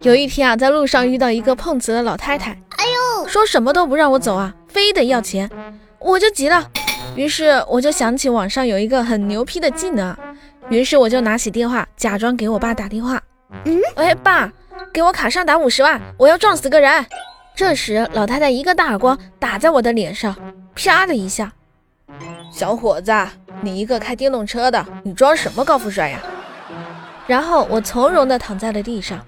有一天啊，在路上遇到一个碰瓷的老太太，哎呦，说什么都不让我走啊，非得要钱，我就急了。于是我就想起网上有一个很牛批的技能，于是我就拿起电话，假装给我爸打电话。嗯，喂，爸，给我卡上打五十万，我要撞死个人。这时老太太一个大耳光打在我的脸上，啪的一下。小伙子，你一个开电动车的，你装什么高富帅呀？然后我从容地躺在了地上。